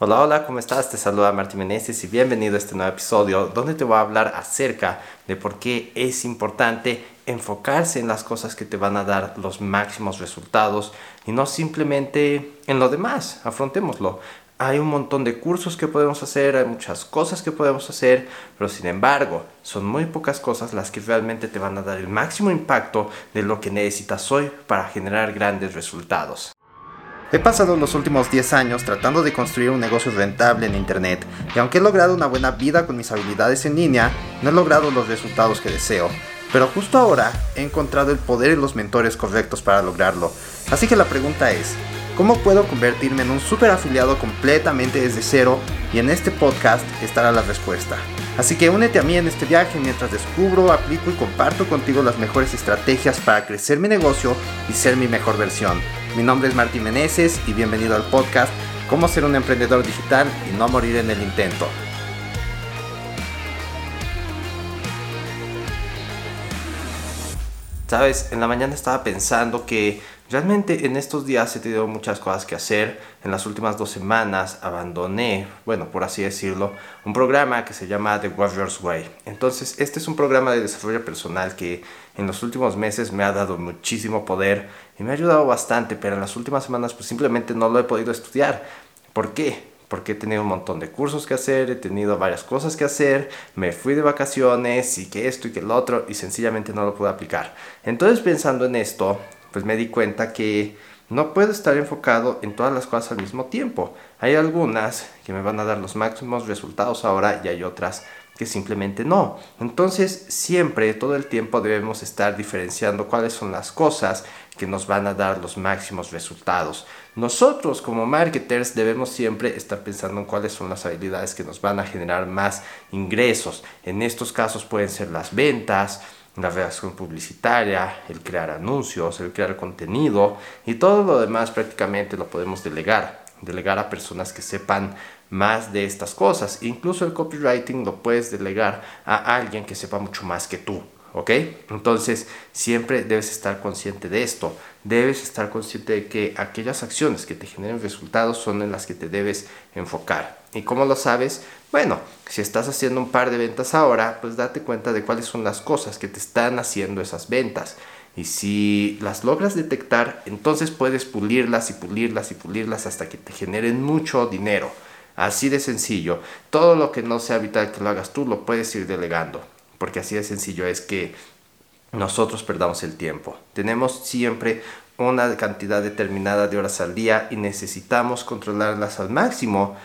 Hola, hola, ¿cómo estás? Te saluda Martín Meneses y bienvenido a este nuevo episodio donde te voy a hablar acerca de por qué es importante enfocarse en las cosas que te van a dar los máximos resultados y no simplemente en lo demás. Afrontémoslo. Hay un montón de cursos que podemos hacer, hay muchas cosas que podemos hacer, pero sin embargo, son muy pocas cosas las que realmente te van a dar el máximo impacto de lo que necesitas hoy para generar grandes resultados. He pasado los últimos 10 años tratando de construir un negocio rentable en Internet y aunque he logrado una buena vida con mis habilidades en línea, no he logrado los resultados que deseo. Pero justo ahora he encontrado el poder y los mentores correctos para lograrlo. Así que la pregunta es, ¿cómo puedo convertirme en un super afiliado completamente desde cero? Y en este podcast estará la respuesta. Así que únete a mí en este viaje mientras descubro, aplico y comparto contigo las mejores estrategias para crecer mi negocio y ser mi mejor versión. Mi nombre es Martín Meneses y bienvenido al podcast Cómo ser un emprendedor digital y no morir en el intento. Sabes, en la mañana estaba pensando que realmente en estos días he tenido muchas cosas que hacer. En las últimas dos semanas abandoné, bueno, por así decirlo, un programa que se llama The Warrior's Way. Entonces, este es un programa de desarrollo personal que en los últimos meses me ha dado muchísimo poder y me ha ayudado bastante, pero en las últimas semanas pues simplemente no lo he podido estudiar. ¿Por qué? porque he tenido un montón de cursos que hacer, he tenido varias cosas que hacer, me fui de vacaciones y que esto y que el otro y sencillamente no lo pude aplicar. Entonces pensando en esto, pues me di cuenta que no puedo estar enfocado en todas las cosas al mismo tiempo. Hay algunas que me van a dar los máximos resultados ahora y hay otras que simplemente no. Entonces siempre, todo el tiempo debemos estar diferenciando cuáles son las cosas que nos van a dar los máximos resultados. Nosotros como marketers debemos siempre estar pensando en cuáles son las habilidades que nos van a generar más ingresos. En estos casos pueden ser las ventas, la redacción publicitaria, el crear anuncios, el crear contenido y todo lo demás prácticamente lo podemos delegar. Delegar a personas que sepan más de estas cosas. Incluso el copywriting lo puedes delegar a alguien que sepa mucho más que tú. ¿Ok? Entonces siempre debes estar consciente de esto. Debes estar consciente de que aquellas acciones que te generen resultados son en las que te debes enfocar. ¿Y cómo lo sabes? Bueno, si estás haciendo un par de ventas ahora, pues date cuenta de cuáles son las cosas que te están haciendo esas ventas. Y si las logras detectar, entonces puedes pulirlas y pulirlas y pulirlas hasta que te generen mucho dinero. Así de sencillo. Todo lo que no sea vital que lo hagas tú, lo puedes ir delegando porque así de sencillo es que nosotros perdamos el tiempo. Tenemos siempre una cantidad determinada de horas al día y necesitamos controlarlas al máximo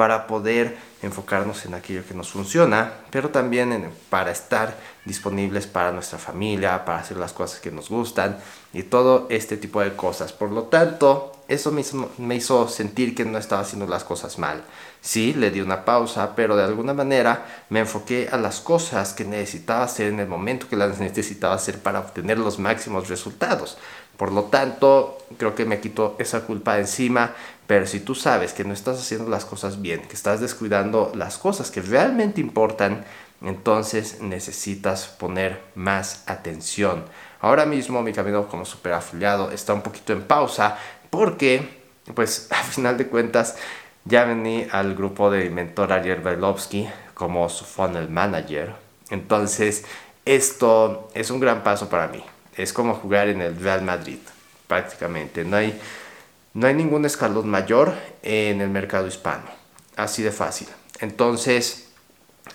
para poder enfocarnos en aquello que nos funciona, pero también para estar disponibles para nuestra familia, para hacer las cosas que nos gustan y todo este tipo de cosas. Por lo tanto, eso mismo me hizo sentir que no estaba haciendo las cosas mal. Sí, le di una pausa, pero de alguna manera me enfoqué a las cosas que necesitaba hacer en el momento que las necesitaba hacer para obtener los máximos resultados. Por lo tanto, creo que me quito esa culpa encima, pero si tú sabes que no estás haciendo las cosas bien, que estás descuidando las cosas que realmente importan, entonces necesitas poner más atención. Ahora mismo mi camino como super afiliado está un poquito en pausa porque, pues, a final de cuentas, ya vení al grupo de mentor Ariel Bailovsky como su funnel manager. Entonces, esto es un gran paso para mí. Es como jugar en el Real Madrid, prácticamente. No hay, no hay ningún escalón mayor en el mercado hispano. Así de fácil. Entonces,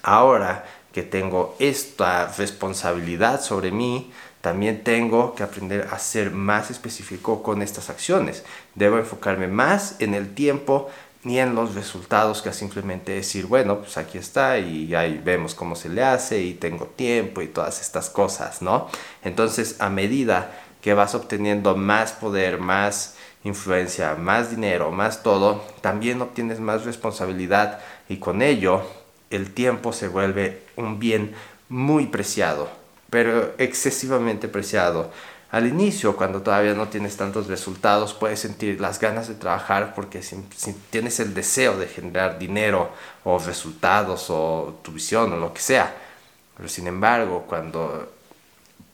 ahora que tengo esta responsabilidad sobre mí, también tengo que aprender a ser más específico con estas acciones. Debo enfocarme más en el tiempo ni en los resultados que simplemente decir, bueno, pues aquí está y ahí vemos cómo se le hace y tengo tiempo y todas estas cosas, ¿no? Entonces, a medida que vas obteniendo más poder, más influencia, más dinero, más todo, también obtienes más responsabilidad y con ello el tiempo se vuelve un bien muy preciado, pero excesivamente preciado al inicio, cuando todavía no tienes tantos resultados, puedes sentir las ganas de trabajar porque tienes el deseo de generar dinero o resultados o tu visión o lo que sea. Pero sin embargo, cuando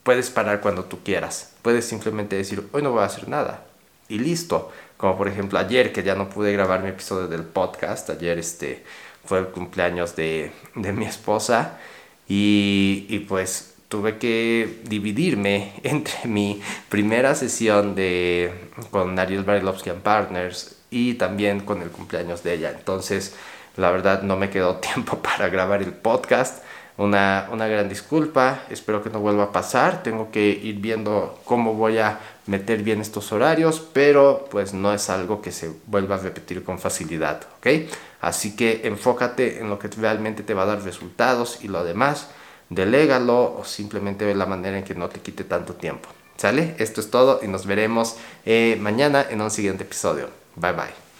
puedes parar cuando tú quieras, puedes simplemente decir, hoy no voy a hacer nada. Y listo. como por ejemplo ayer que ya no pude grabar mi episodio del podcast, ayer este fue el cumpleaños de, de mi esposa y, y pues tuve que dividirme entre mi primera sesión de, con Ariel Barilovsky and Partners y también con el cumpleaños de ella. Entonces, la verdad no me quedó tiempo para grabar el podcast. Una, una gran disculpa, espero que no vuelva a pasar. Tengo que ir viendo cómo voy a meter bien estos horarios, pero pues no es algo que se vuelva a repetir con facilidad, ¿ok? Así que enfócate en lo que realmente te va a dar resultados y lo demás delégalo o simplemente ve la manera en que no te quite tanto tiempo. ¿Sale? Esto es todo y nos veremos eh, mañana en un siguiente episodio. Bye bye.